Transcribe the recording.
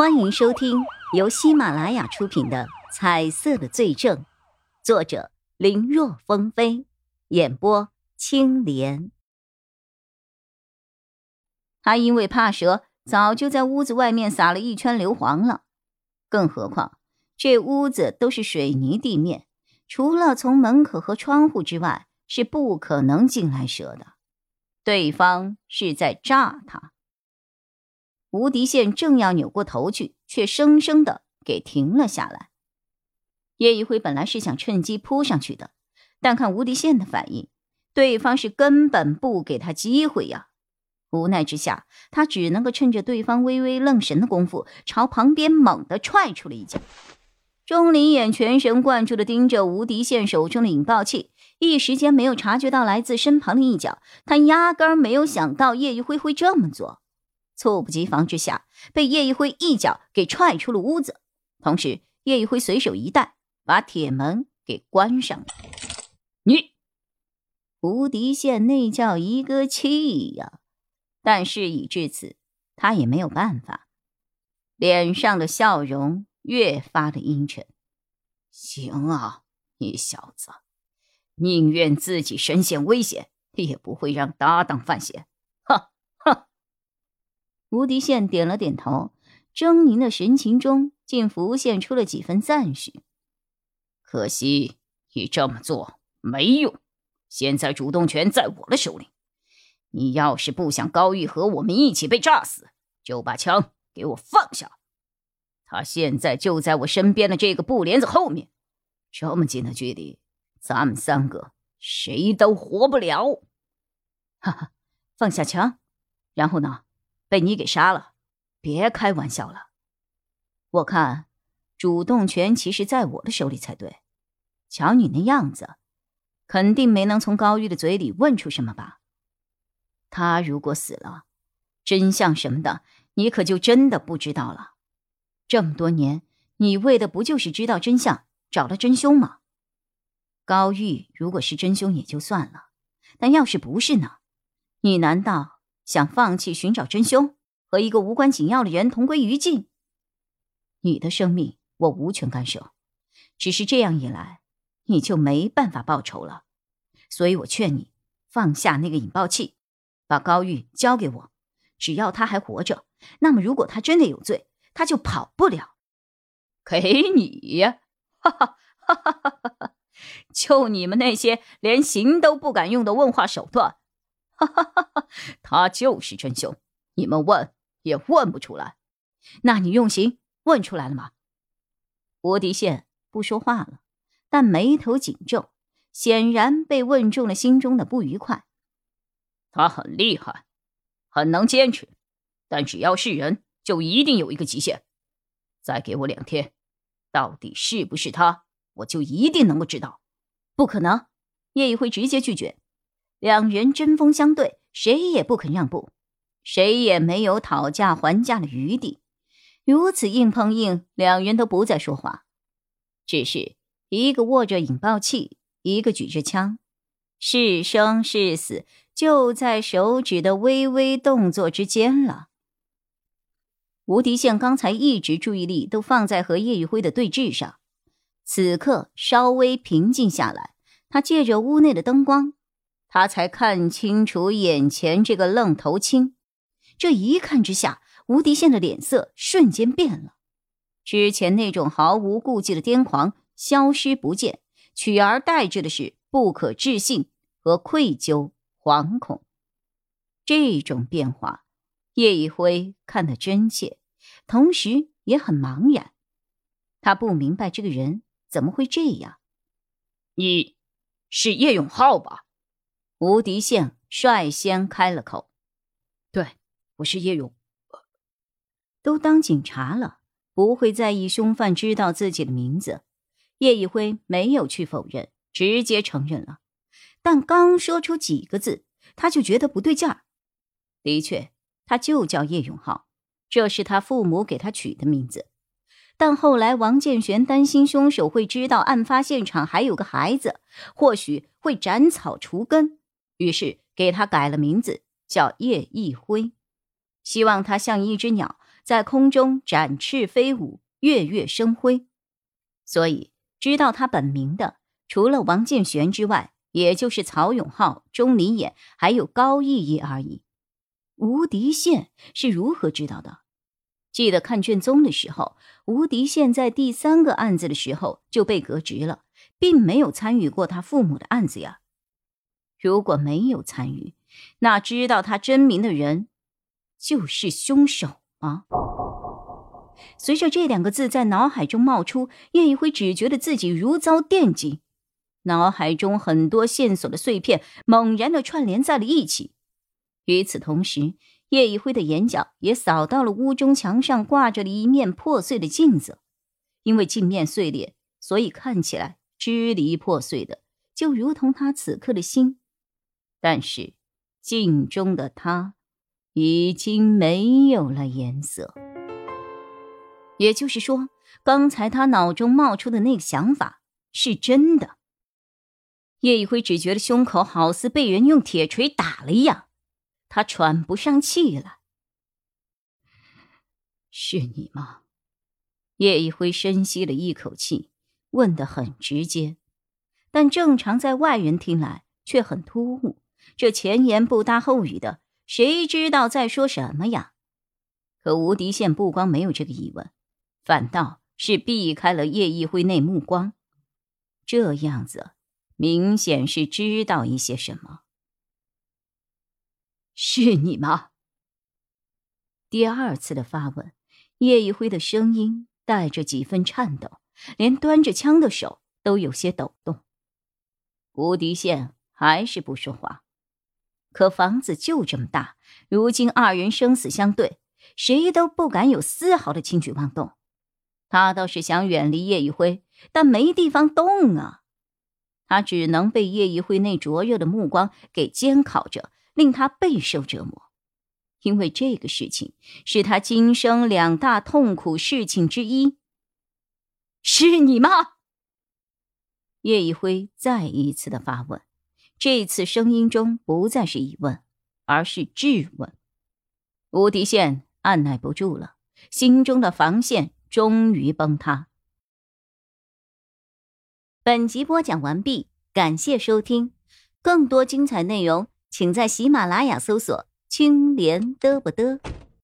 欢迎收听由喜马拉雅出品的《彩色的罪证》，作者林若风飞，演播青莲。他因为怕蛇，早就在屋子外面撒了一圈硫磺了。更何况这屋子都是水泥地面，除了从门口和窗户之外，是不可能进来蛇的。对方是在炸他。吴迪宪正要扭过头去，却生生的给停了下来。叶一辉本来是想趁机扑上去的，但看吴迪宪的反应，对方是根本不给他机会呀。无奈之下，他只能够趁着对方微微愣神的功夫，朝旁边猛地踹出了一脚。钟离眼全神贯注的盯着吴迪宪手中的引爆器，一时间没有察觉到来自身旁的一脚。他压根儿没有想到叶一辉会这么做。猝不及防之下，被叶一辉一脚给踹出了屋子。同时，叶一辉随手一带，把铁门给关上了。你，吴迪宪那叫一个气呀！但事已至此，他也没有办法，脸上的笑容越发的阴沉。行啊，你小子，宁愿自己身陷危险，也不会让搭档犯险。吴迪宪点了点头，狰狞的神情中竟浮现出了几分赞许。可惜你这么做没用，现在主动权在我的手里。你要是不想高玉和我们一起被炸死，就把枪给我放下。他现在就在我身边的这个布帘子后面，这么近的距离，咱们三个谁都活不了。哈哈，放下枪，然后呢？被你给杀了，别开玩笑了。我看主动权其实在我的手里才对。瞧你那样子，肯定没能从高玉的嘴里问出什么吧？他如果死了，真相什么的，你可就真的不知道了。这么多年，你为的不就是知道真相，找到真凶吗？高玉如果是真凶也就算了，但要是不是呢？你难道？想放弃寻找真凶，和一个无关紧要的人同归于尽？你的生命我无权干涉，只是这样一来，你就没办法报仇了。所以我劝你放下那个引爆器，把高玉交给我。只要他还活着，那么如果他真的有罪，他就跑不了。给你呀！哈哈哈哈哈哈！就你们那些连行都不敢用的问话手段！哈哈哈哈他就是真凶，你们问也问不出来。那你用刑问出来了吗？吴迪宪不说话了，但眉头紧皱，显然被问中了心中的不愉快。他很厉害，很能坚持，但只要是人，就一定有一个极限。再给我两天，到底是不是他，我就一定能够知道。不可能，叶一辉直接拒绝。两人针锋相对，谁也不肯让步，谁也没有讨价还价的余地。如此硬碰硬，两人都不再说话，只是一个握着引爆器，一个举着枪，是生是死就在手指的微微动作之间了。吴迪宪刚才一直注意力都放在和叶宇辉的对峙上，此刻稍微平静下来，他借着屋内的灯光。他才看清楚眼前这个愣头青，这一看之下，吴迪宪的脸色瞬间变了，之前那种毫无顾忌的癫狂消失不见，取而代之的是不可置信和愧疚、惶恐。这种变化，叶一辉看得真切，同时也很茫然。他不明白这个人怎么会这样。你，是叶永浩吧？吴迪宪率先开了口：“对，我是叶勇。都当警察了，不会在意凶犯知道自己的名字。”叶一辉没有去否认，直接承认了。但刚说出几个字，他就觉得不对劲儿。的确，他就叫叶永浩，这是他父母给他取的名字。但后来王建玄担心凶手会知道案发现场还有个孩子，或许会斩草除根。于是给他改了名字，叫叶一辉，希望他像一只鸟，在空中展翅飞舞，跃跃生辉。所以，知道他本名的，除了王建玄之外，也就是曹永浩、钟离眼，还有高逸逸而已。吴迪宪是如何知道的？记得看卷宗的时候，吴迪宪在第三个案子的时候就被革职了，并没有参与过他父母的案子呀。如果没有参与，那知道他真名的人就是凶手吗？随着这两个字在脑海中冒出，叶一辉只觉得自己如遭电击，脑海中很多线索的碎片猛然的串联在了一起。与此同时，叶一辉的眼角也扫到了屋中墙上挂着的一面破碎的镜子，因为镜面碎裂，所以看起来支离破碎的，就如同他此刻的心。但是，镜中的他已经没有了颜色。也就是说，刚才他脑中冒出的那个想法是真的。叶一辉只觉得胸口好似被人用铁锤打了一样。他喘不上气来。是你吗？叶一辉深吸了一口气，问得很直接，但正常在外人听来却很突兀。这前言不搭后语的，谁知道在说什么呀？可吴迪宪不光没有这个疑问，反倒是避开了叶一辉那目光，这样子明显是知道一些什么。是你吗？第二次的发问，叶一辉的声音带着几分颤抖，连端着枪的手都有些抖动。吴迪宪还是不说话。可房子就这么大，如今二人生死相对，谁都不敢有丝毫的轻举妄动。他倒是想远离叶一辉，但没地方动啊。他只能被叶一辉那灼热的目光给煎烤着。令他备受折磨，因为这个事情是他今生两大痛苦事情之一。是你吗？叶一辉再一次的发问，这次声音中不再是疑问，而是质问。吴迪宪按耐不住了，心中的防线终于崩塌。本集播讲完毕，感谢收听，更多精彩内容。请在喜马拉雅搜索“青莲嘚不嘚”。